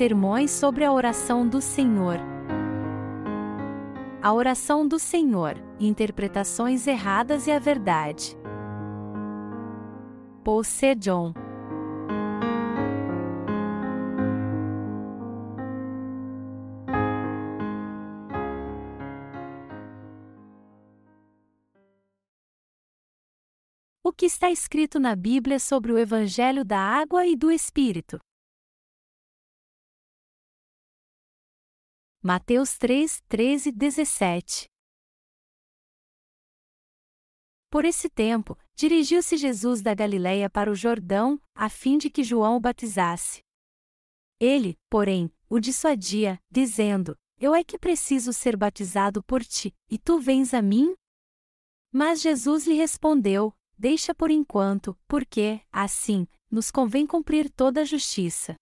Sermões sobre a oração do Senhor. A oração do Senhor, interpretações erradas e a verdade. Paul C. John. O que está escrito na Bíblia sobre o Evangelho da Água e do Espírito? Mateus 3, 13, 17 Por esse tempo, dirigiu-se Jesus da Galiléia para o Jordão, a fim de que João o batizasse. Ele, porém, o dissuadia, dizendo: Eu é que preciso ser batizado por ti, e tu vens a mim? Mas Jesus lhe respondeu: Deixa por enquanto, porque, assim, nos convém cumprir toda a justiça.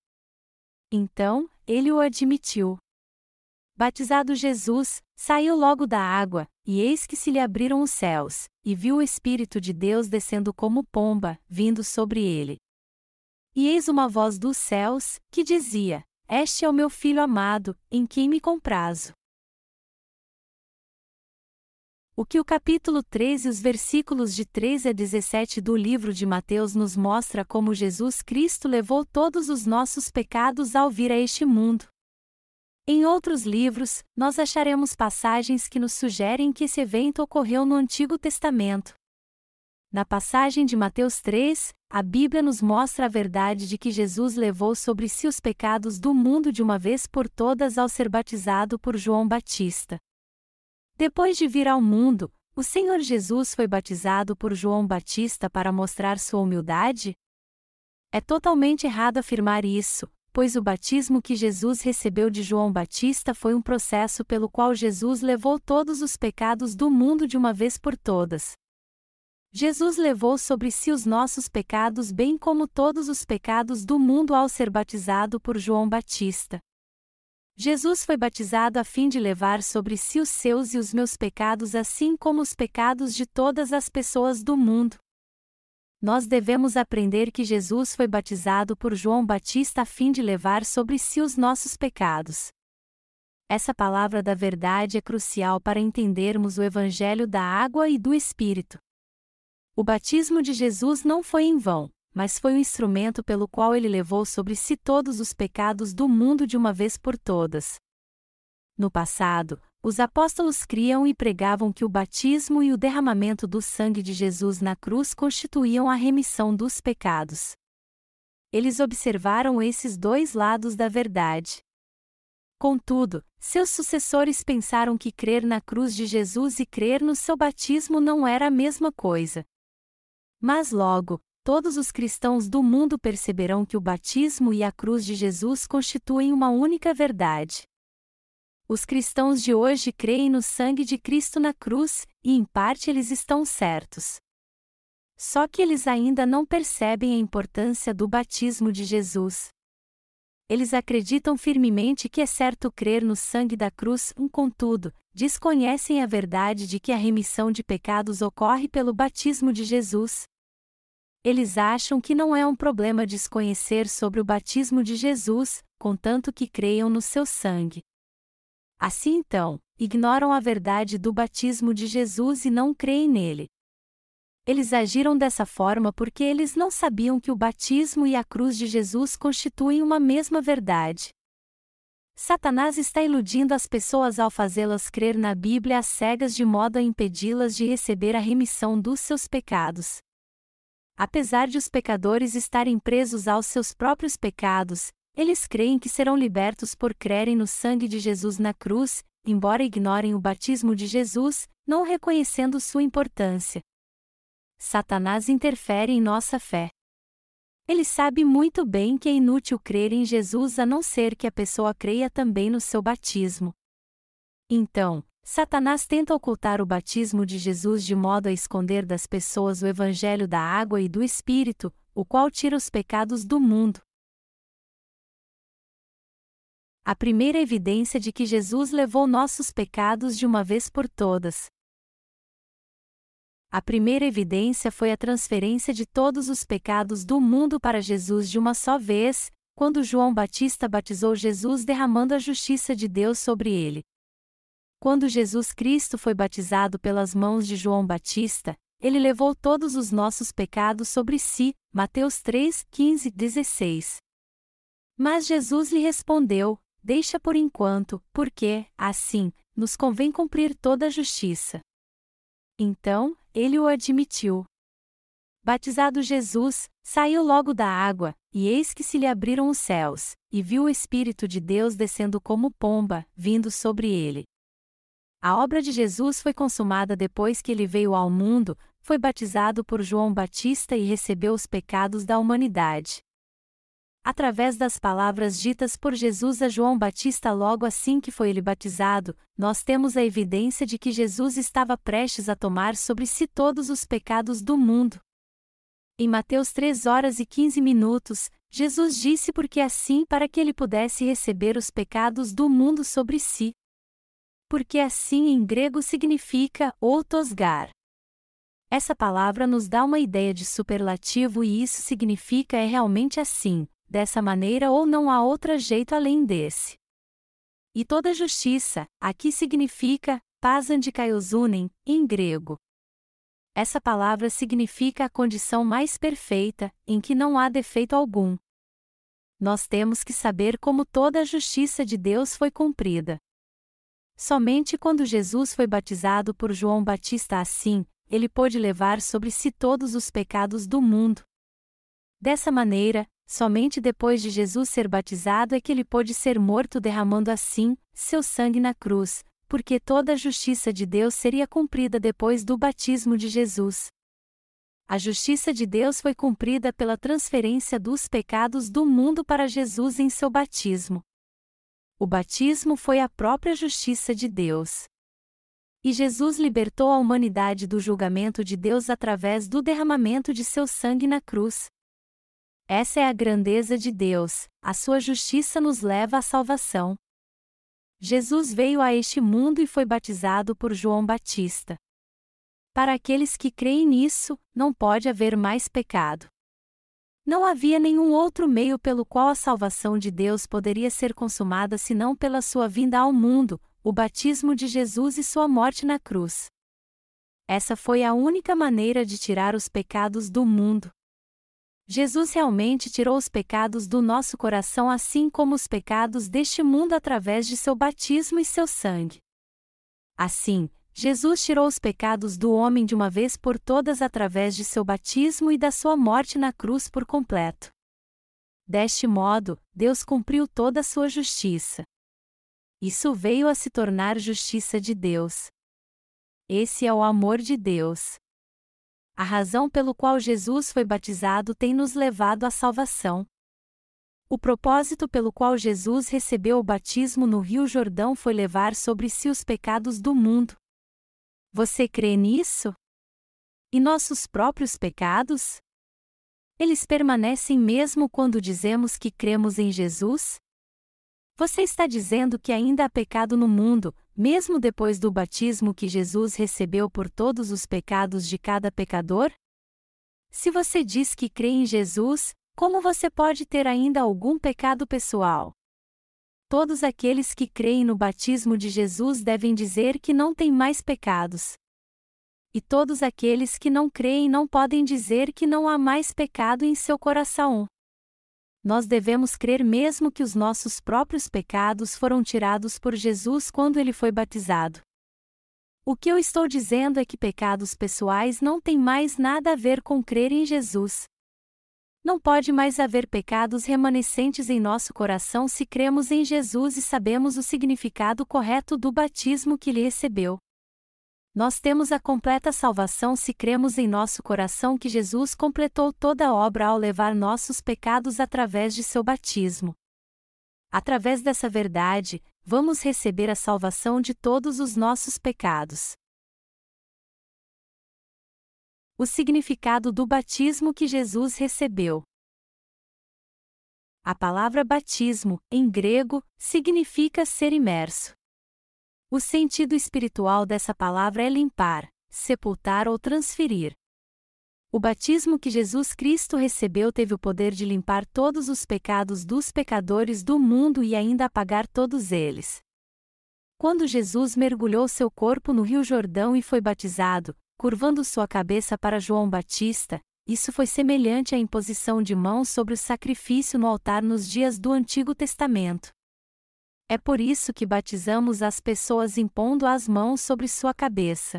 Então, ele o admitiu. Batizado Jesus, saiu logo da água, e eis que se lhe abriram os céus, e viu o Espírito de Deus descendo como pomba, vindo sobre ele. E eis uma voz dos céus, que dizia: Este é o meu filho amado, em quem me comprazo. O que o capítulo 13 e os versículos de 13 a 17 do livro de Mateus nos mostra como Jesus Cristo levou todos os nossos pecados ao vir a este mundo. Em outros livros, nós acharemos passagens que nos sugerem que esse evento ocorreu no Antigo Testamento. Na passagem de Mateus 3, a Bíblia nos mostra a verdade de que Jesus levou sobre si os pecados do mundo de uma vez por todas ao ser batizado por João Batista. Depois de vir ao mundo, o Senhor Jesus foi batizado por João Batista para mostrar sua humildade? É totalmente errado afirmar isso, pois o batismo que Jesus recebeu de João Batista foi um processo pelo qual Jesus levou todos os pecados do mundo de uma vez por todas. Jesus levou sobre si os nossos pecados, bem como todos os pecados do mundo ao ser batizado por João Batista. Jesus foi batizado a fim de levar sobre si os seus e os meus pecados, assim como os pecados de todas as pessoas do mundo nós devemos aprender que Jesus foi batizado por João Batista a fim de levar sobre si os nossos pecados. Essa palavra da verdade é crucial para entendermos o Evangelho da água e do Espírito. O batismo de Jesus não foi em vão, mas foi o instrumento pelo qual ele levou sobre si todos os pecados do mundo de uma vez por todas. No passado, os apóstolos criam e pregavam que o batismo e o derramamento do sangue de Jesus na cruz constituíam a remissão dos pecados. Eles observaram esses dois lados da verdade. Contudo, seus sucessores pensaram que crer na cruz de Jesus e crer no seu batismo não era a mesma coisa. Mas logo, todos os cristãos do mundo perceberão que o batismo e a cruz de Jesus constituem uma única verdade. Os cristãos de hoje creem no sangue de Cristo na cruz, e em parte eles estão certos. Só que eles ainda não percebem a importância do batismo de Jesus. Eles acreditam firmemente que é certo crer no sangue da cruz, um contudo, desconhecem a verdade de que a remissão de pecados ocorre pelo batismo de Jesus. Eles acham que não é um problema desconhecer sobre o batismo de Jesus, contanto que creiam no seu sangue. Assim então, ignoram a verdade do batismo de Jesus e não creem nele. Eles agiram dessa forma porque eles não sabiam que o batismo e a cruz de Jesus constituem uma mesma verdade. Satanás está iludindo as pessoas ao fazê-las crer na Bíblia às cegas de modo a impedi-las de receber a remissão dos seus pecados. Apesar de os pecadores estarem presos aos seus próprios pecados, eles creem que serão libertos por crerem no sangue de Jesus na cruz, embora ignorem o batismo de Jesus, não reconhecendo sua importância. Satanás interfere em nossa fé. Ele sabe muito bem que é inútil crer em Jesus a não ser que a pessoa creia também no seu batismo. Então, Satanás tenta ocultar o batismo de Jesus de modo a esconder das pessoas o evangelho da água e do Espírito, o qual tira os pecados do mundo. A primeira evidência de que Jesus levou nossos pecados de uma vez por todas. A primeira evidência foi a transferência de todos os pecados do mundo para Jesus de uma só vez, quando João Batista batizou Jesus derramando a justiça de Deus sobre ele. Quando Jesus Cristo foi batizado pelas mãos de João Batista, ele levou todos os nossos pecados sobre si. Mateus 3, 15, 16. Mas Jesus lhe respondeu: Deixa por enquanto, porque, assim, nos convém cumprir toda a justiça. Então, ele o admitiu. Batizado Jesus, saiu logo da água, e eis que se lhe abriram os céus, e viu o Espírito de Deus descendo como pomba, vindo sobre ele. A obra de Jesus foi consumada depois que ele veio ao mundo, foi batizado por João Batista e recebeu os pecados da humanidade. Através das palavras ditas por Jesus a João Batista logo assim que foi ele batizado, nós temos a evidência de que Jesus estava prestes a tomar sobre si todos os pecados do mundo. Em Mateus 3 horas e 15 minutos, Jesus disse porque assim para que ele pudesse receber os pecados do mundo sobre si. Porque assim em grego significa outosgar. Essa palavra nos dá uma ideia de superlativo e isso significa é realmente assim, dessa maneira ou não há outro jeito além desse. E toda justiça, aqui significa, pasandikaiosúnem, em grego. Essa palavra significa a condição mais perfeita, em que não há defeito algum. Nós temos que saber como toda a justiça de Deus foi cumprida. Somente quando Jesus foi batizado por João Batista assim, ele pôde levar sobre si todos os pecados do mundo. Dessa maneira, somente depois de Jesus ser batizado é que ele pôde ser morto derramando assim seu sangue na cruz, porque toda a justiça de Deus seria cumprida depois do batismo de Jesus. A justiça de Deus foi cumprida pela transferência dos pecados do mundo para Jesus em seu batismo. O batismo foi a própria justiça de Deus. E Jesus libertou a humanidade do julgamento de Deus através do derramamento de seu sangue na cruz. Essa é a grandeza de Deus, a sua justiça nos leva à salvação. Jesus veio a este mundo e foi batizado por João Batista. Para aqueles que creem nisso, não pode haver mais pecado. Não havia nenhum outro meio pelo qual a salvação de Deus poderia ser consumada senão pela sua vinda ao mundo, o batismo de Jesus e sua morte na cruz. Essa foi a única maneira de tirar os pecados do mundo. Jesus realmente tirou os pecados do nosso coração, assim como os pecados deste mundo através de seu batismo e seu sangue. Assim, Jesus tirou os pecados do homem de uma vez por todas através de seu batismo e da sua morte na cruz por completo. Deste modo, Deus cumpriu toda a sua justiça. Isso veio a se tornar justiça de Deus. Esse é o amor de Deus. A razão pelo qual Jesus foi batizado tem nos levado à salvação. O propósito pelo qual Jesus recebeu o batismo no Rio Jordão foi levar sobre si os pecados do mundo. Você crê nisso? E nossos próprios pecados? Eles permanecem mesmo quando dizemos que cremos em Jesus? Você está dizendo que ainda há pecado no mundo, mesmo depois do batismo que Jesus recebeu por todos os pecados de cada pecador? Se você diz que crê em Jesus, como você pode ter ainda algum pecado pessoal? Todos aqueles que creem no batismo de Jesus devem dizer que não têm mais pecados. E todos aqueles que não creem não podem dizer que não há mais pecado em seu coração nós devemos crer mesmo que os nossos próprios pecados foram tirados por Jesus quando ele foi batizado. O que eu estou dizendo é que pecados pessoais não têm mais nada a ver com crer em Jesus. Não pode mais haver pecados remanescentes em nosso coração se cremos em Jesus e sabemos o significado correto do batismo que ele recebeu. Nós temos a completa salvação se cremos em nosso coração que Jesus completou toda a obra ao levar nossos pecados através de seu batismo. Através dessa verdade, vamos receber a salvação de todos os nossos pecados. O significado do batismo que Jesus recebeu. A palavra batismo, em grego, significa ser imerso. O sentido espiritual dessa palavra é limpar, sepultar ou transferir. O batismo que Jesus Cristo recebeu teve o poder de limpar todos os pecados dos pecadores do mundo e ainda apagar todos eles. Quando Jesus mergulhou seu corpo no Rio Jordão e foi batizado, curvando sua cabeça para João Batista, isso foi semelhante à imposição de mãos sobre o sacrifício no altar nos dias do Antigo Testamento. É por isso que batizamos as pessoas impondo as mãos sobre sua cabeça.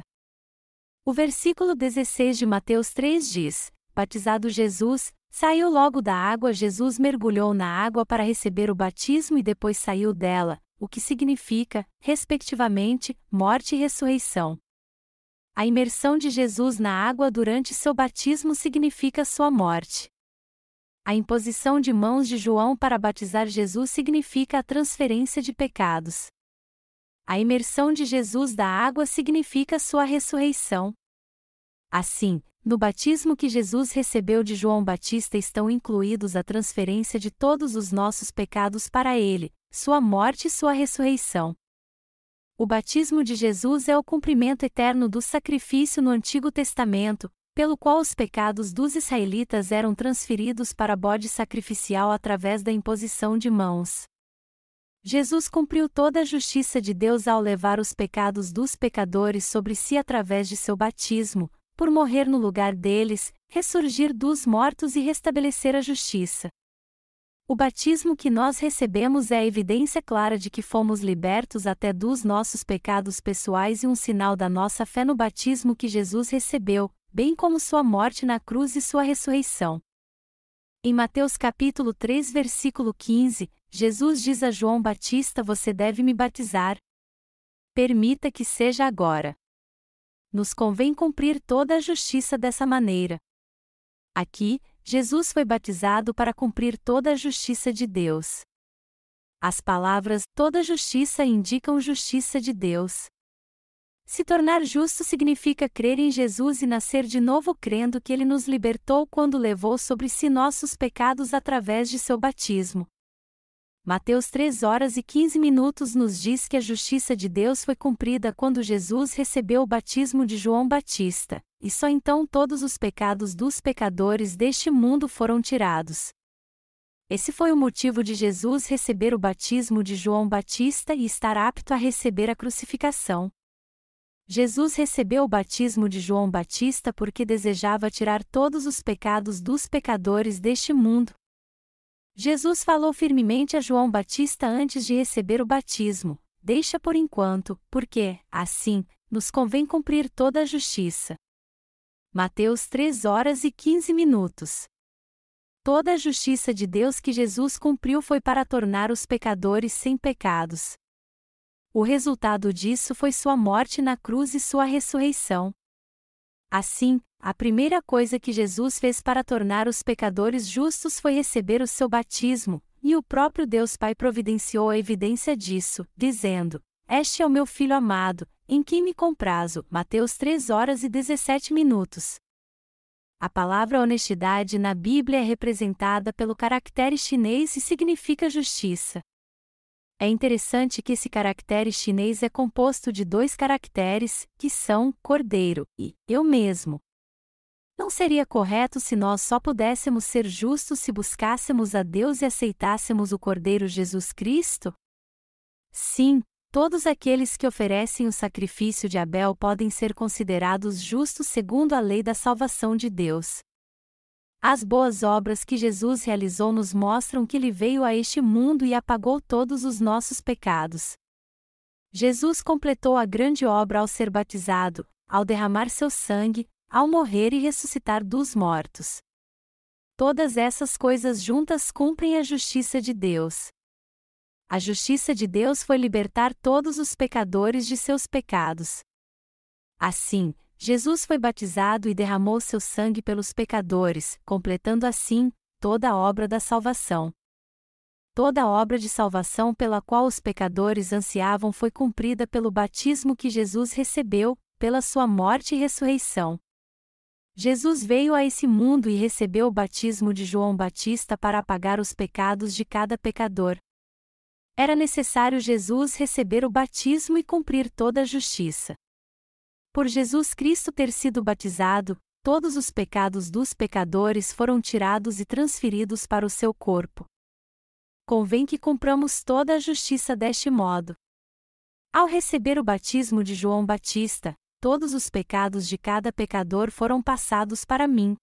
O versículo 16 de Mateus 3 diz: Batizado Jesus, saiu logo da água. Jesus mergulhou na água para receber o batismo e depois saiu dela, o que significa, respectivamente, morte e ressurreição. A imersão de Jesus na água durante seu batismo significa sua morte. A imposição de mãos de João para batizar Jesus significa a transferência de pecados. A imersão de Jesus da água significa sua ressurreição. Assim, no batismo que Jesus recebeu de João Batista estão incluídos a transferência de todos os nossos pecados para ele, sua morte e sua ressurreição. O batismo de Jesus é o cumprimento eterno do sacrifício no Antigo Testamento, pelo qual os pecados dos israelitas eram transferidos para bode sacrificial através da imposição de mãos. Jesus cumpriu toda a justiça de Deus ao levar os pecados dos pecadores sobre si através de seu batismo, por morrer no lugar deles, ressurgir dos mortos e restabelecer a justiça. O batismo que nós recebemos é a evidência clara de que fomos libertos até dos nossos pecados pessoais e um sinal da nossa fé no batismo que Jesus recebeu, bem como sua morte na cruz e sua ressurreição. Em Mateus capítulo 3, versículo 15, Jesus diz a João Batista: Você deve me batizar. Permita que seja agora. Nos convém cumprir toda a justiça dessa maneira. Aqui, Jesus foi batizado para cumprir toda a justiça de Deus. As palavras toda justiça indicam justiça de Deus. Se tornar justo significa crer em Jesus e nascer de novo crendo que ele nos libertou quando levou sobre si nossos pecados através de seu batismo. Mateus 3 horas e 15 minutos nos diz que a justiça de Deus foi cumprida quando Jesus recebeu o batismo de João Batista, e só então todos os pecados dos pecadores deste mundo foram tirados. Esse foi o motivo de Jesus receber o batismo de João Batista e estar apto a receber a crucificação. Jesus recebeu o batismo de João Batista porque desejava tirar todos os pecados dos pecadores deste mundo, Jesus falou firmemente a João Batista antes de receber o batismo: Deixa por enquanto, porque, assim, nos convém cumprir toda a justiça. Mateus 3 horas e 15 minutos. Toda a justiça de Deus que Jesus cumpriu foi para tornar os pecadores sem pecados. O resultado disso foi sua morte na cruz e sua ressurreição. Assim, a primeira coisa que Jesus fez para tornar os pecadores justos foi receber o seu batismo, e o próprio Deus Pai providenciou a evidência disso, dizendo: Este é o meu filho amado, em quem me comprazo. Mateus 3 horas e 17 minutos. A palavra honestidade na Bíblia é representada pelo caractere chinês e significa justiça. É interessante que esse caractere chinês é composto de dois caracteres, que são cordeiro e eu mesmo. Não seria correto se nós só pudéssemos ser justos se buscássemos a Deus e aceitássemos o Cordeiro Jesus Cristo? Sim, todos aqueles que oferecem o sacrifício de Abel podem ser considerados justos segundo a lei da salvação de Deus. As boas obras que Jesus realizou nos mostram que ele veio a este mundo e apagou todos os nossos pecados. Jesus completou a grande obra ao ser batizado, ao derramar seu sangue, ao morrer e ressuscitar dos mortos. Todas essas coisas juntas cumprem a justiça de Deus. A justiça de Deus foi libertar todos os pecadores de seus pecados. Assim, Jesus foi batizado e derramou seu sangue pelos pecadores, completando assim toda a obra da salvação. Toda a obra de salvação pela qual os pecadores ansiavam foi cumprida pelo batismo que Jesus recebeu, pela sua morte e ressurreição. Jesus veio a esse mundo e recebeu o batismo de João Batista para apagar os pecados de cada pecador. Era necessário Jesus receber o batismo e cumprir toda a justiça. Por Jesus Cristo ter sido batizado, todos os pecados dos pecadores foram tirados e transferidos para o seu corpo. Convém que cumpramos toda a justiça deste modo. Ao receber o batismo de João Batista, todos os pecados de cada pecador foram passados para mim.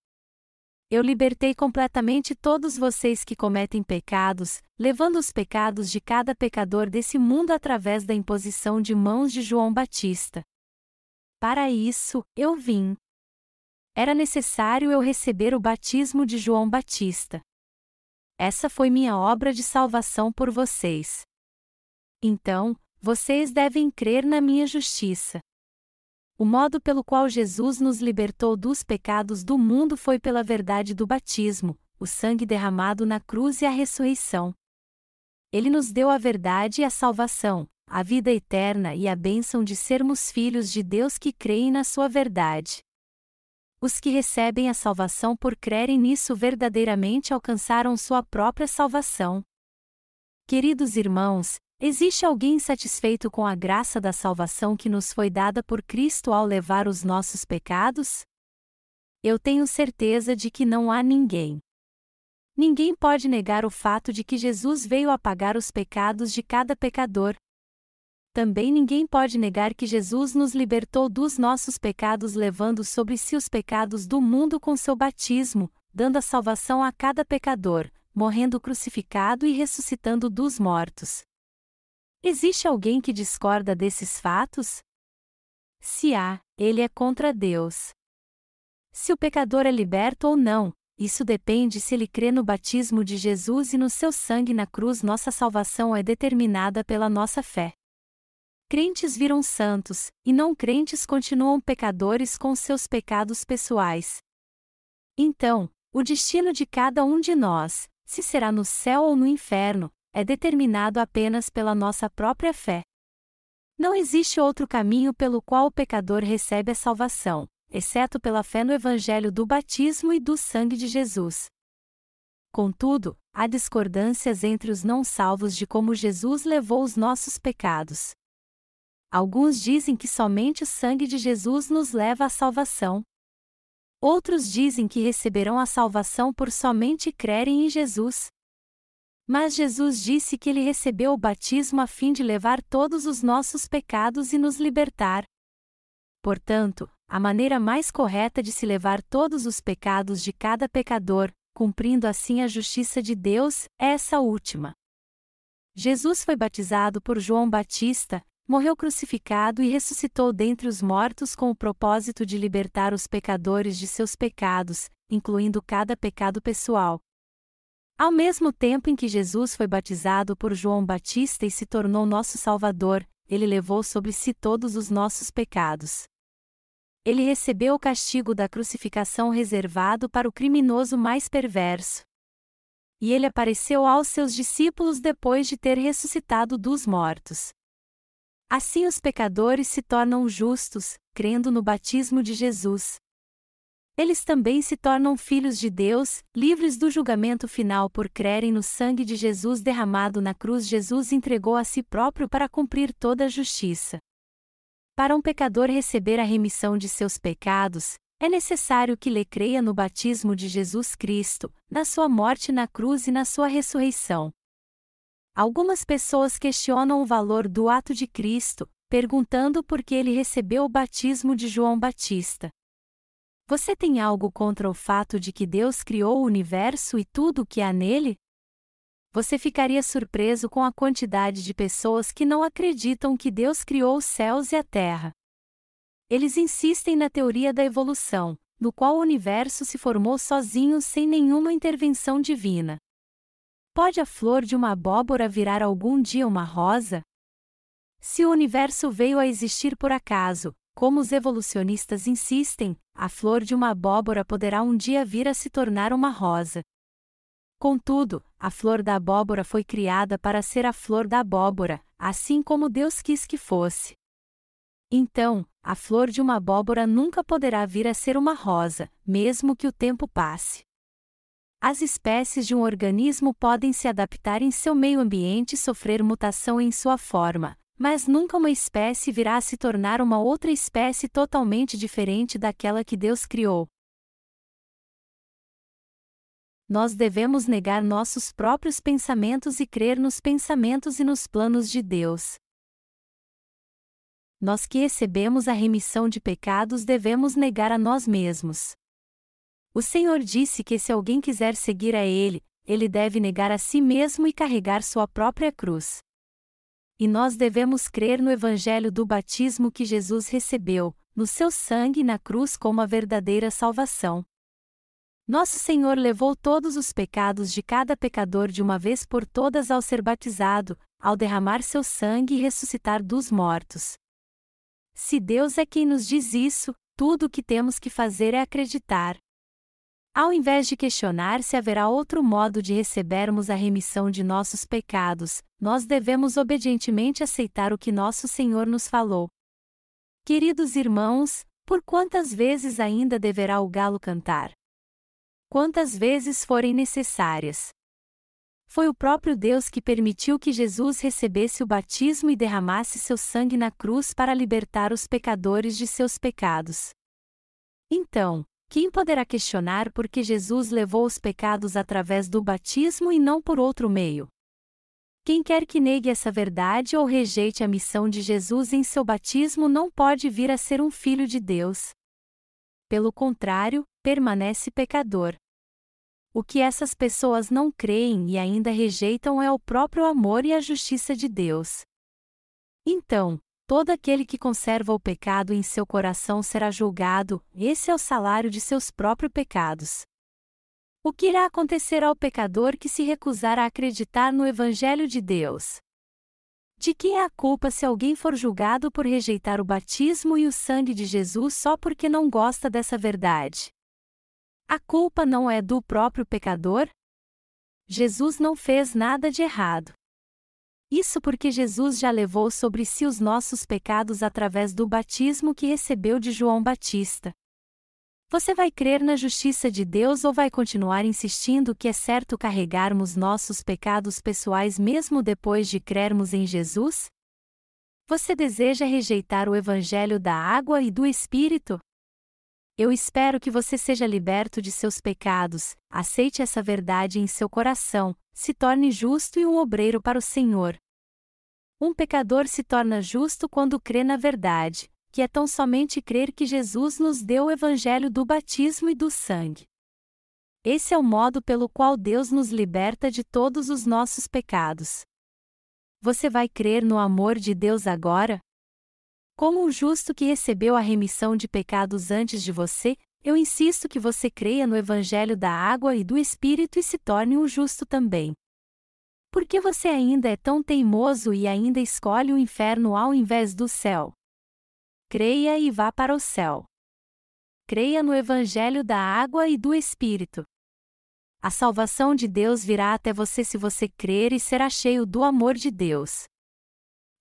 Eu libertei completamente todos vocês que cometem pecados, levando os pecados de cada pecador desse mundo através da imposição de mãos de João Batista. Para isso, eu vim. Era necessário eu receber o batismo de João Batista. Essa foi minha obra de salvação por vocês. Então, vocês devem crer na minha justiça. O modo pelo qual Jesus nos libertou dos pecados do mundo foi pela verdade do batismo, o sangue derramado na cruz e a ressurreição. Ele nos deu a verdade e a salvação, a vida eterna e a bênção de sermos filhos de Deus que creem na sua verdade. Os que recebem a salvação por crerem nisso verdadeiramente alcançaram sua própria salvação. Queridos irmãos, Existe alguém satisfeito com a graça da salvação que nos foi dada por Cristo ao levar os nossos pecados? Eu tenho certeza de que não há ninguém. Ninguém pode negar o fato de que Jesus veio apagar os pecados de cada pecador. Também ninguém pode negar que Jesus nos libertou dos nossos pecados levando sobre si os pecados do mundo com seu batismo, dando a salvação a cada pecador, morrendo crucificado e ressuscitando dos mortos. Existe alguém que discorda desses fatos? Se há, ele é contra Deus. Se o pecador é liberto ou não, isso depende se ele crê no batismo de Jesus e no seu sangue na cruz. Nossa salvação é determinada pela nossa fé. Crentes viram santos, e não crentes continuam pecadores com seus pecados pessoais. Então, o destino de cada um de nós, se será no céu ou no inferno, é determinado apenas pela nossa própria fé. Não existe outro caminho pelo qual o pecador recebe a salvação, exceto pela fé no Evangelho do batismo e do sangue de Jesus. Contudo, há discordâncias entre os não salvos de como Jesus levou os nossos pecados. Alguns dizem que somente o sangue de Jesus nos leva à salvação. Outros dizem que receberão a salvação por somente crerem em Jesus. Mas Jesus disse que ele recebeu o batismo a fim de levar todos os nossos pecados e nos libertar. Portanto, a maneira mais correta de se levar todos os pecados de cada pecador, cumprindo assim a justiça de Deus, é essa última. Jesus foi batizado por João Batista, morreu crucificado e ressuscitou dentre os mortos com o propósito de libertar os pecadores de seus pecados, incluindo cada pecado pessoal, ao mesmo tempo em que Jesus foi batizado por João Batista e se tornou nosso Salvador, ele levou sobre si todos os nossos pecados. Ele recebeu o castigo da crucificação reservado para o criminoso mais perverso. E ele apareceu aos seus discípulos depois de ter ressuscitado dos mortos. Assim os pecadores se tornam justos, crendo no batismo de Jesus eles também se tornam filhos de Deus, livres do julgamento final por crerem no sangue de Jesus derramado na cruz. Jesus entregou a si próprio para cumprir toda a justiça. Para um pecador receber a remissão de seus pecados, é necessário que lhe creia no batismo de Jesus Cristo, na sua morte na cruz e na sua ressurreição. Algumas pessoas questionam o valor do ato de Cristo, perguntando por que ele recebeu o batismo de João Batista. Você tem algo contra o fato de que Deus criou o universo e tudo o que há nele? Você ficaria surpreso com a quantidade de pessoas que não acreditam que Deus criou os céus e a terra. Eles insistem na teoria da evolução, no qual o universo se formou sozinho sem nenhuma intervenção divina. Pode a flor de uma abóbora virar algum dia uma rosa? Se o universo veio a existir por acaso, como os evolucionistas insistem, a flor de uma abóbora poderá um dia vir a se tornar uma rosa. Contudo, a flor da abóbora foi criada para ser a flor da abóbora, assim como Deus quis que fosse. Então, a flor de uma abóbora nunca poderá vir a ser uma rosa, mesmo que o tempo passe. As espécies de um organismo podem se adaptar em seu meio ambiente e sofrer mutação em sua forma, mas nunca uma espécie virá a se tornar uma outra espécie totalmente diferente daquela que Deus criou. Nós devemos negar nossos próprios pensamentos e crer nos pensamentos e nos planos de Deus. Nós que recebemos a remissão de pecados devemos negar a nós mesmos. O Senhor disse que se alguém quiser seguir a Ele, ele deve negar a si mesmo e carregar sua própria cruz. E nós devemos crer no Evangelho do batismo que Jesus recebeu, no seu sangue na cruz como a verdadeira salvação. Nosso Senhor levou todos os pecados de cada pecador de uma vez por todas ao ser batizado, ao derramar seu sangue e ressuscitar dos mortos. Se Deus é quem nos diz isso, tudo o que temos que fazer é acreditar. Ao invés de questionar se haverá outro modo de recebermos a remissão de nossos pecados, nós devemos obedientemente aceitar o que nosso Senhor nos falou. Queridos irmãos, por quantas vezes ainda deverá o galo cantar? Quantas vezes forem necessárias. Foi o próprio Deus que permitiu que Jesus recebesse o batismo e derramasse seu sangue na cruz para libertar os pecadores de seus pecados. Então, quem poderá questionar por que Jesus levou os pecados através do batismo e não por outro meio? Quem quer que negue essa verdade ou rejeite a missão de Jesus em seu batismo não pode vir a ser um filho de Deus. Pelo contrário, permanece pecador. O que essas pessoas não creem e ainda rejeitam é o próprio amor e a justiça de Deus. Então, todo aquele que conserva o pecado em seu coração será julgado, esse é o salário de seus próprios pecados. O que irá acontecer ao pecador que se recusar a acreditar no Evangelho de Deus? De quem é a culpa se alguém for julgado por rejeitar o batismo e o sangue de Jesus só porque não gosta dessa verdade? A culpa não é do próprio pecador? Jesus não fez nada de errado. Isso porque Jesus já levou sobre si os nossos pecados através do batismo que recebeu de João Batista. Você vai crer na justiça de Deus ou vai continuar insistindo que é certo carregarmos nossos pecados pessoais mesmo depois de crermos em Jesus? Você deseja rejeitar o Evangelho da água e do Espírito? Eu espero que você seja liberto de seus pecados, aceite essa verdade em seu coração, se torne justo e um obreiro para o Senhor. Um pecador se torna justo quando crê na verdade, que é tão somente crer que Jesus nos deu o evangelho do batismo e do sangue. Esse é o modo pelo qual Deus nos liberta de todos os nossos pecados. Você vai crer no amor de Deus agora? Como um justo que recebeu a remissão de pecados antes de você, eu insisto que você creia no Evangelho da água e do Espírito e se torne um justo também. Por que você ainda é tão teimoso e ainda escolhe o inferno ao invés do céu? creia e vá para o céu. Creia no Evangelho da água e do Espírito. A salvação de Deus virá até você se você crer e será cheio do amor de Deus.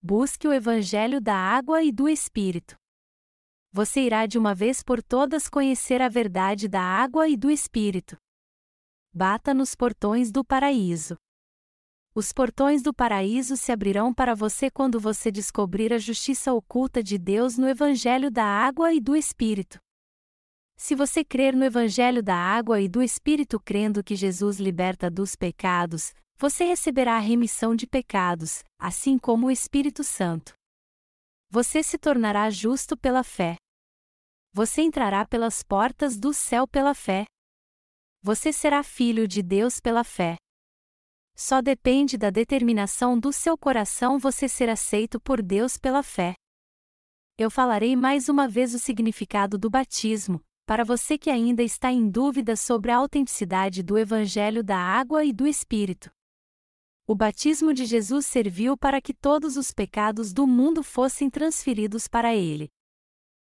Busque o Evangelho da água e do Espírito. Você irá de uma vez por todas conhecer a verdade da água e do Espírito. Bata nos portões do paraíso. Os portões do paraíso se abrirão para você quando você descobrir a justiça oculta de Deus no Evangelho da Água e do Espírito. Se você crer no Evangelho da Água e do Espírito crendo que Jesus liberta dos pecados, você receberá a remissão de pecados, assim como o Espírito Santo. Você se tornará justo pela fé. Você entrará pelas portas do céu pela fé. Você será filho de Deus pela fé. Só depende da determinação do seu coração você ser aceito por Deus pela fé. Eu falarei mais uma vez o significado do batismo, para você que ainda está em dúvida sobre a autenticidade do Evangelho da água e do Espírito. O batismo de Jesus serviu para que todos os pecados do mundo fossem transferidos para ele.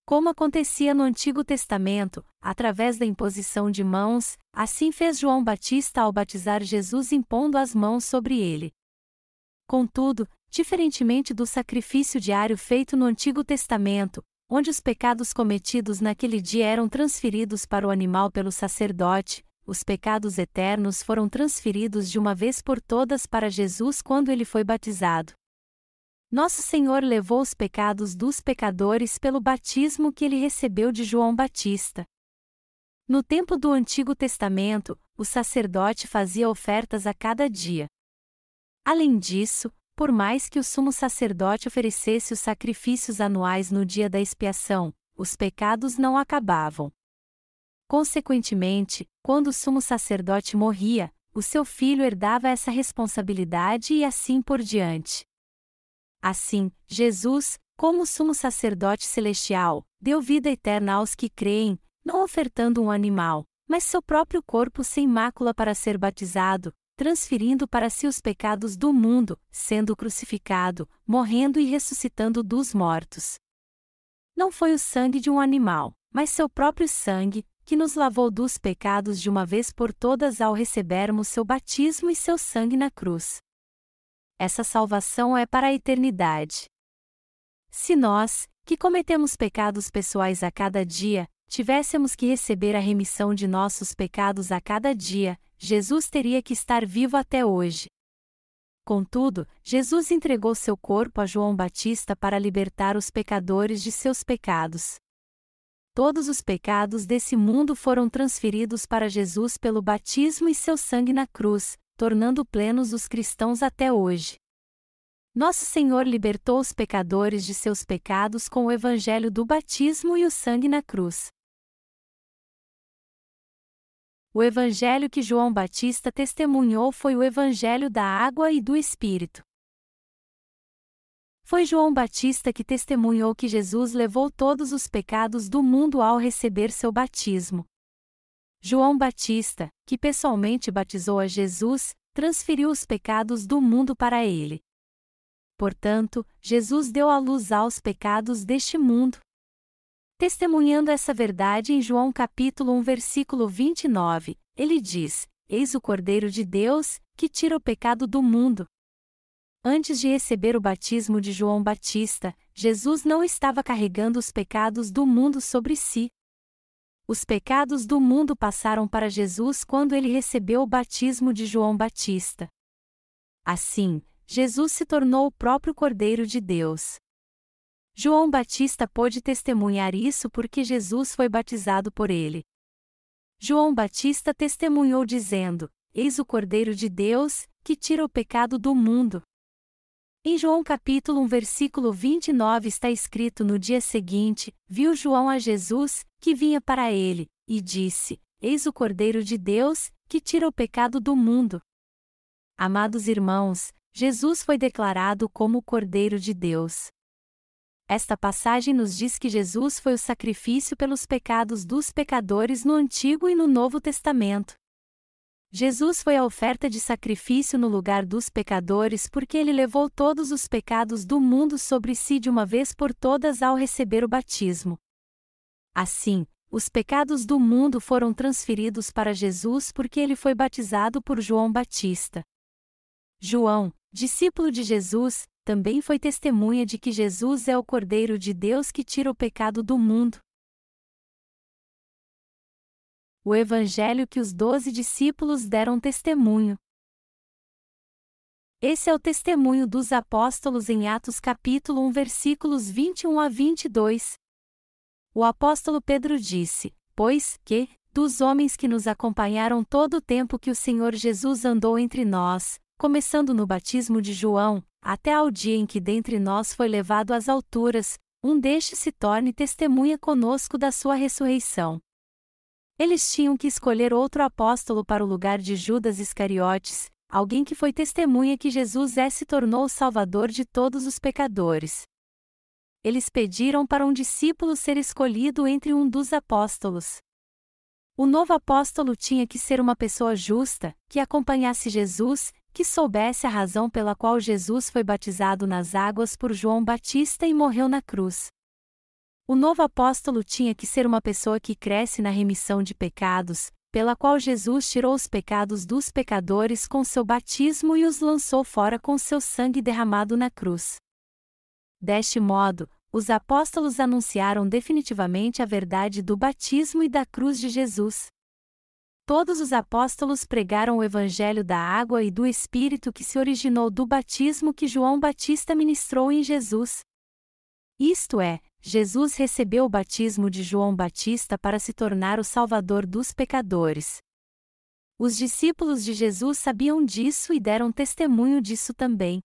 Como acontecia no Antigo Testamento, através da imposição de mãos, assim fez João Batista ao batizar Jesus impondo as mãos sobre ele. Contudo, diferentemente do sacrifício diário feito no Antigo Testamento, onde os pecados cometidos naquele dia eram transferidos para o animal pelo sacerdote, os pecados eternos foram transferidos de uma vez por todas para Jesus quando ele foi batizado. Nosso Senhor levou os pecados dos pecadores pelo batismo que ele recebeu de João Batista. No tempo do Antigo Testamento, o sacerdote fazia ofertas a cada dia. Além disso, por mais que o sumo sacerdote oferecesse os sacrifícios anuais no dia da expiação, os pecados não acabavam. Consequentemente, quando o sumo sacerdote morria, o seu filho herdava essa responsabilidade e assim por diante. Assim, Jesus, como sumo sacerdote celestial, deu vida eterna aos que creem, não ofertando um animal, mas seu próprio corpo sem mácula para ser batizado, transferindo para si os pecados do mundo, sendo crucificado, morrendo e ressuscitando dos mortos. Não foi o sangue de um animal, mas seu próprio sangue, que nos lavou dos pecados de uma vez por todas ao recebermos seu batismo e seu sangue na cruz. Essa salvação é para a eternidade. Se nós, que cometemos pecados pessoais a cada dia, tivéssemos que receber a remissão de nossos pecados a cada dia, Jesus teria que estar vivo até hoje. Contudo, Jesus entregou seu corpo a João Batista para libertar os pecadores de seus pecados todos os pecados desse mundo foram transferidos para Jesus pelo batismo e seu sangue na cruz, tornando plenos os cristãos até hoje. Nosso Senhor libertou os pecadores de seus pecados com o evangelho do batismo e o sangue na cruz. O evangelho que João Batista testemunhou foi o evangelho da água e do Espírito. Foi João Batista que testemunhou que Jesus levou todos os pecados do mundo ao receber seu batismo. João Batista, que pessoalmente batizou a Jesus, transferiu os pecados do mundo para ele. Portanto, Jesus deu a luz aos pecados deste mundo. Testemunhando essa verdade em João capítulo 1 versículo 29, ele diz: Eis o Cordeiro de Deus, que tira o pecado do mundo. Antes de receber o batismo de João Batista, Jesus não estava carregando os pecados do mundo sobre si. Os pecados do mundo passaram para Jesus quando ele recebeu o batismo de João Batista. Assim, Jesus se tornou o próprio Cordeiro de Deus. João Batista pôde testemunhar isso porque Jesus foi batizado por ele. João Batista testemunhou dizendo: Eis o Cordeiro de Deus, que tira o pecado do mundo. Em João capítulo 1 versículo 29 está escrito no dia seguinte, viu João a Jesus, que vinha para ele, e disse, Eis o Cordeiro de Deus, que tira o pecado do mundo. Amados irmãos, Jesus foi declarado como o Cordeiro de Deus. Esta passagem nos diz que Jesus foi o sacrifício pelos pecados dos pecadores no Antigo e no Novo Testamento. Jesus foi a oferta de sacrifício no lugar dos pecadores porque ele levou todos os pecados do mundo sobre si de uma vez por todas ao receber o batismo. Assim, os pecados do mundo foram transferidos para Jesus porque ele foi batizado por João Batista. João, discípulo de Jesus, também foi testemunha de que Jesus é o Cordeiro de Deus que tira o pecado do mundo o evangelho que os doze discípulos deram testemunho. Esse é o testemunho dos apóstolos em Atos capítulo 1 versículos 21 a 22. O apóstolo Pedro disse: Pois que, dos homens que nos acompanharam todo o tempo que o Senhor Jesus andou entre nós, começando no batismo de João, até ao dia em que dentre nós foi levado às alturas, um destes se torne testemunha conosco da sua ressurreição. Eles tinham que escolher outro apóstolo para o lugar de Judas Iscariotes, alguém que foi testemunha que Jesus é se tornou o Salvador de todos os pecadores. Eles pediram para um discípulo ser escolhido entre um dos apóstolos. O novo apóstolo tinha que ser uma pessoa justa, que acompanhasse Jesus, que soubesse a razão pela qual Jesus foi batizado nas águas por João Batista e morreu na cruz. O novo apóstolo tinha que ser uma pessoa que cresce na remissão de pecados, pela qual Jesus tirou os pecados dos pecadores com seu batismo e os lançou fora com seu sangue derramado na cruz. Deste modo, os apóstolos anunciaram definitivamente a verdade do batismo e da cruz de Jesus. Todos os apóstolos pregaram o evangelho da água e do Espírito que se originou do batismo que João Batista ministrou em Jesus. Isto é, Jesus recebeu o batismo de João Batista para se tornar o Salvador dos pecadores. Os discípulos de Jesus sabiam disso e deram testemunho disso também.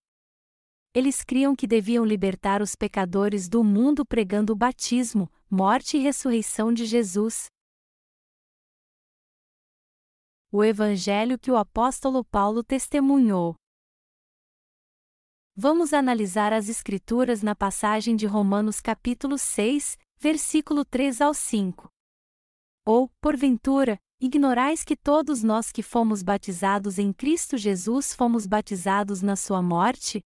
Eles criam que deviam libertar os pecadores do mundo pregando o batismo, morte e ressurreição de Jesus. O Evangelho que o apóstolo Paulo testemunhou. Vamos analisar as Escrituras na passagem de Romanos capítulo 6, versículo 3 ao 5. Ou, porventura, ignorais que todos nós que fomos batizados em Cristo Jesus fomos batizados na sua morte?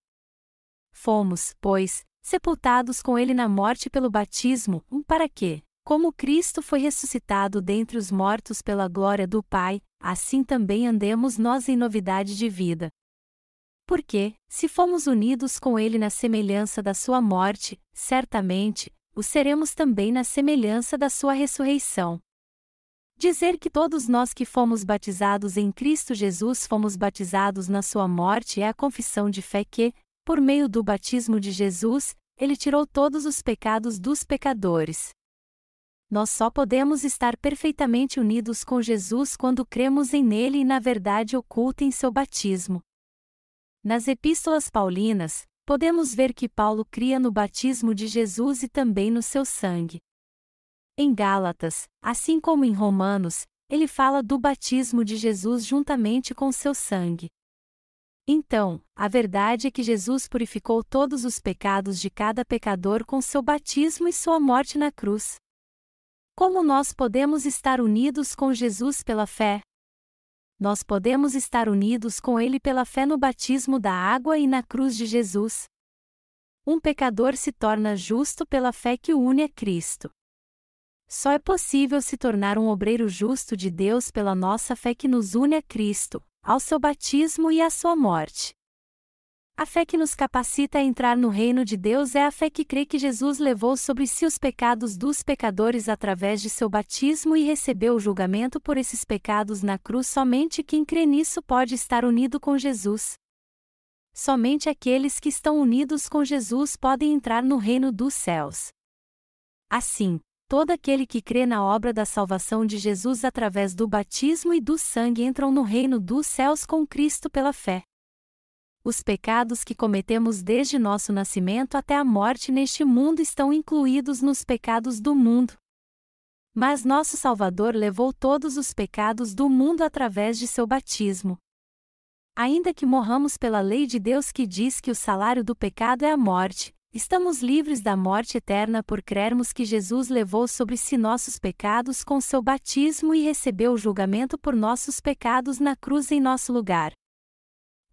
Fomos, pois, sepultados com ele na morte pelo batismo, um para quê? Como Cristo foi ressuscitado dentre os mortos pela glória do Pai, assim também andemos nós em novidade de vida. Porque, se fomos unidos com Ele na semelhança da Sua morte, certamente, o seremos também na semelhança da Sua ressurreição. Dizer que todos nós que fomos batizados em Cristo Jesus fomos batizados na Sua morte é a confissão de fé que, por meio do batismo de Jesus, Ele tirou todos os pecados dos pecadores. Nós só podemos estar perfeitamente unidos com Jesus quando cremos em Nele e na verdade oculta em seu batismo. Nas epístolas paulinas, podemos ver que Paulo cria no batismo de Jesus e também no seu sangue. Em Gálatas, assim como em Romanos, ele fala do batismo de Jesus juntamente com seu sangue. Então, a verdade é que Jesus purificou todos os pecados de cada pecador com seu batismo e sua morte na cruz. Como nós podemos estar unidos com Jesus pela fé? Nós podemos estar unidos com Ele pela fé no batismo da água e na cruz de Jesus. Um pecador se torna justo pela fé que o une a Cristo. Só é possível se tornar um obreiro justo de Deus pela nossa fé que nos une a Cristo, ao seu batismo e à sua morte. A fé que nos capacita a entrar no reino de Deus é a fé que crê que Jesus levou sobre si os pecados dos pecadores através de seu batismo e recebeu o julgamento por esses pecados na cruz. Somente quem crê nisso pode estar unido com Jesus. Somente aqueles que estão unidos com Jesus podem entrar no reino dos céus. Assim, todo aquele que crê na obra da salvação de Jesus através do batismo e do sangue entram no reino dos céus com Cristo pela fé os pecados que cometemos desde nosso nascimento até a morte neste mundo estão incluídos nos pecados do mundo. Mas nosso Salvador levou todos os pecados do mundo através de seu batismo. Ainda que morramos pela lei de Deus que diz que o salário do pecado é a morte, estamos livres da morte eterna por crermos que Jesus levou sobre si nossos pecados com seu batismo e recebeu o julgamento por nossos pecados na cruz em nosso lugar.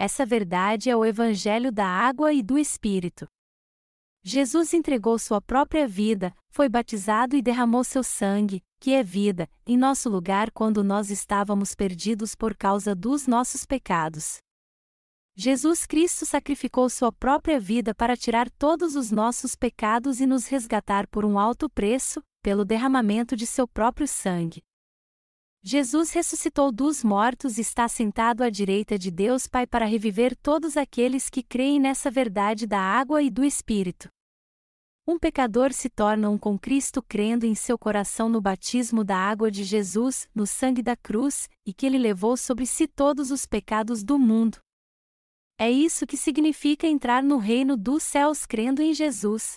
Essa verdade é o Evangelho da água e do Espírito. Jesus entregou sua própria vida, foi batizado e derramou seu sangue, que é vida, em nosso lugar quando nós estávamos perdidos por causa dos nossos pecados. Jesus Cristo sacrificou sua própria vida para tirar todos os nossos pecados e nos resgatar por um alto preço, pelo derramamento de seu próprio sangue. Jesus ressuscitou dos mortos e está sentado à direita de Deus Pai para reviver todos aqueles que creem nessa verdade da água e do Espírito. Um pecador se torna um com Cristo crendo em seu coração no batismo da água de Jesus, no sangue da cruz, e que ele levou sobre si todos os pecados do mundo. É isso que significa entrar no reino dos céus crendo em Jesus.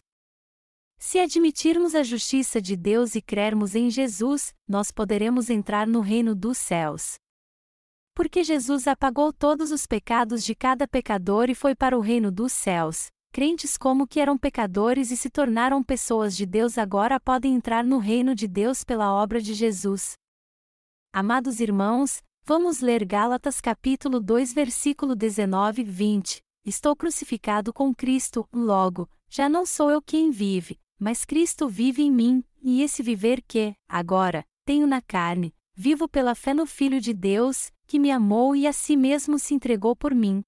Se admitirmos a justiça de Deus e crermos em Jesus, nós poderemos entrar no reino dos céus. Porque Jesus apagou todos os pecados de cada pecador e foi para o reino dos céus. Crentes como que eram pecadores e se tornaram pessoas de Deus agora podem entrar no reino de Deus pela obra de Jesus. Amados irmãos, vamos ler Gálatas capítulo 2 versículo 19 e 20. Estou crucificado com Cristo, logo, já não sou eu quem vive, mas Cristo vive em mim, e esse viver que, agora, tenho na carne, vivo pela fé no Filho de Deus, que me amou e a si mesmo se entregou por mim.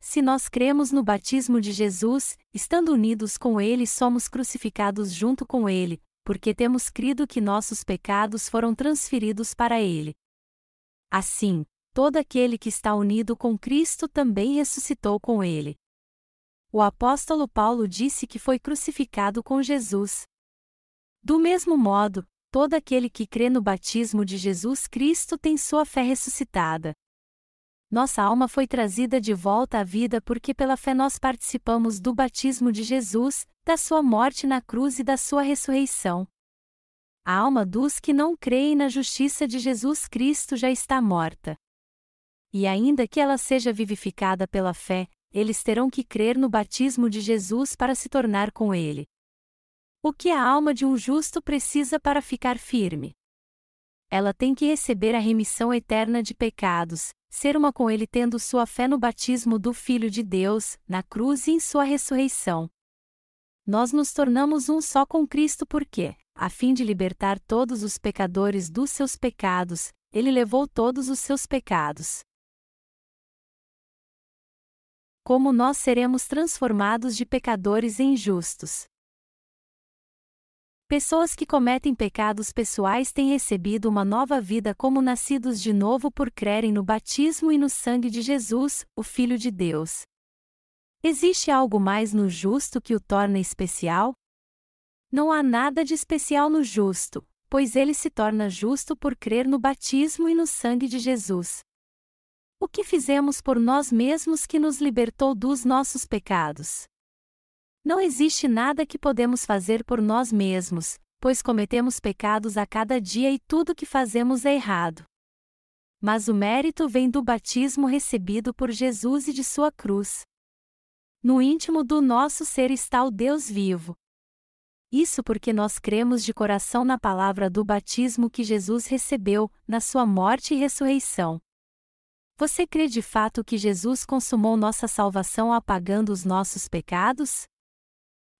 Se nós cremos no batismo de Jesus, estando unidos com Ele, somos crucificados junto com Ele, porque temos crido que nossos pecados foram transferidos para Ele. Assim, todo aquele que está unido com Cristo também ressuscitou com Ele. O apóstolo Paulo disse que foi crucificado com Jesus. Do mesmo modo, todo aquele que crê no batismo de Jesus Cristo tem sua fé ressuscitada. Nossa alma foi trazida de volta à vida porque pela fé nós participamos do batismo de Jesus, da sua morte na cruz e da sua ressurreição. A alma dos que não creem na justiça de Jesus Cristo já está morta. E ainda que ela seja vivificada pela fé, eles terão que crer no batismo de Jesus para se tornar com ele. O que a alma de um justo precisa para ficar firme? Ela tem que receber a remissão eterna de pecados, ser uma com ele tendo sua fé no batismo do Filho de Deus, na cruz e em sua ressurreição. Nós nos tornamos um só com Cristo porque, a fim de libertar todos os pecadores dos seus pecados, ele levou todos os seus pecados. Como nós seremos transformados de pecadores em justos. Pessoas que cometem pecados pessoais têm recebido uma nova vida como nascidos de novo por crerem no batismo e no sangue de Jesus, o Filho de Deus. Existe algo mais no justo que o torna especial? Não há nada de especial no justo, pois ele se torna justo por crer no batismo e no sangue de Jesus. O que fizemos por nós mesmos que nos libertou dos nossos pecados? Não existe nada que podemos fazer por nós mesmos, pois cometemos pecados a cada dia e tudo que fazemos é errado. Mas o mérito vem do batismo recebido por Jesus e de sua cruz. No íntimo do nosso ser está o Deus vivo. Isso porque nós cremos de coração na palavra do batismo que Jesus recebeu, na sua morte e ressurreição. Você crê de fato que Jesus consumou nossa salvação apagando os nossos pecados?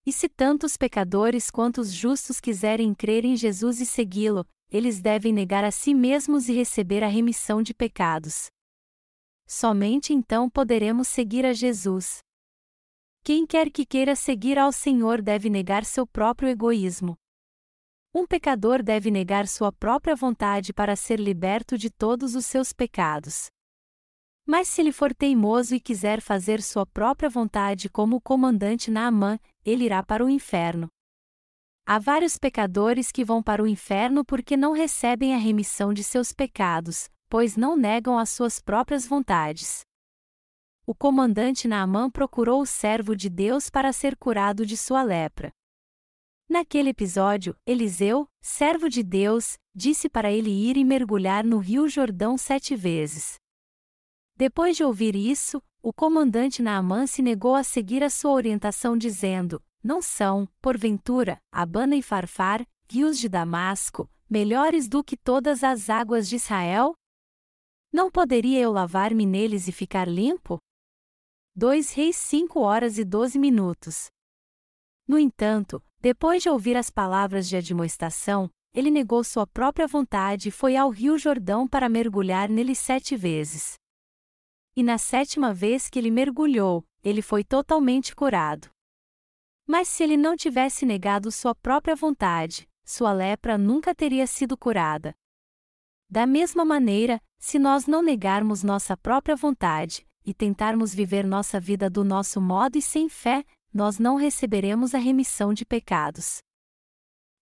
E se tantos pecadores quanto os justos quiserem crer em Jesus e segui-lo, eles devem negar a si mesmos e receber a remissão de pecados. Somente então poderemos seguir a Jesus. Quem quer que queira seguir ao Senhor deve negar seu próprio egoísmo. Um pecador deve negar sua própria vontade para ser liberto de todos os seus pecados. Mas se ele for teimoso e quiser fazer sua própria vontade como o comandante Naamã, ele irá para o inferno. Há vários pecadores que vão para o inferno porque não recebem a remissão de seus pecados, pois não negam as suas próprias vontades. O comandante Naamã procurou o servo de Deus para ser curado de sua lepra. Naquele episódio, Eliseu, servo de Deus, disse para ele ir e mergulhar no rio Jordão sete vezes. Depois de ouvir isso, o comandante Naamã se negou a seguir a sua orientação dizendo: Não são, porventura, Abana e Farfar, rios de Damasco, melhores do que todas as águas de Israel? Não poderia eu lavar-me neles e ficar limpo? 2 Reis 5 horas e 12 minutos. No entanto, depois de ouvir as palavras de admoestação, ele negou sua própria vontade e foi ao rio Jordão para mergulhar nele sete vezes e na sétima vez que ele mergulhou, ele foi totalmente curado. Mas se ele não tivesse negado sua própria vontade, sua lepra nunca teria sido curada. Da mesma maneira, se nós não negarmos nossa própria vontade, e tentarmos viver nossa vida do nosso modo e sem fé, nós não receberemos a remissão de pecados.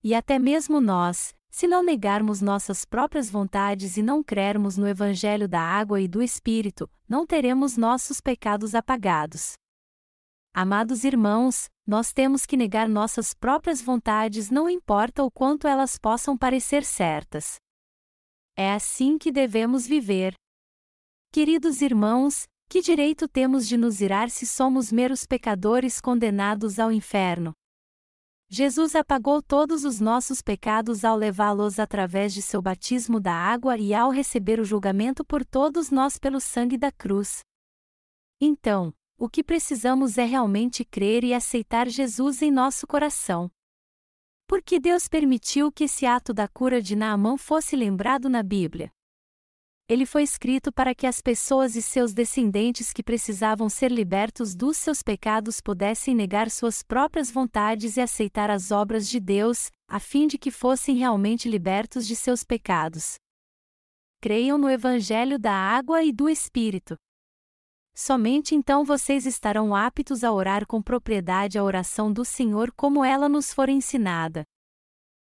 E até mesmo nós, se não negarmos nossas próprias vontades e não crermos no Evangelho da água e do Espírito, não teremos nossos pecados apagados. Amados irmãos, nós temos que negar nossas próprias vontades, não importa o quanto elas possam parecer certas. É assim que devemos viver. Queridos irmãos, que direito temos de nos irar se somos meros pecadores condenados ao inferno? Jesus apagou todos os nossos pecados ao levá-los através de seu batismo da água e ao receber o julgamento por todos nós pelo sangue da cruz. Então, o que precisamos é realmente crer e aceitar Jesus em nosso coração. Porque Deus permitiu que esse ato da cura de Naamã fosse lembrado na Bíblia ele foi escrito para que as pessoas e seus descendentes que precisavam ser libertos dos seus pecados pudessem negar suas próprias vontades e aceitar as obras de Deus, a fim de que fossem realmente libertos de seus pecados. Creiam no Evangelho da água e do Espírito. Somente então vocês estarão aptos a orar com propriedade a oração do Senhor como ela nos for ensinada.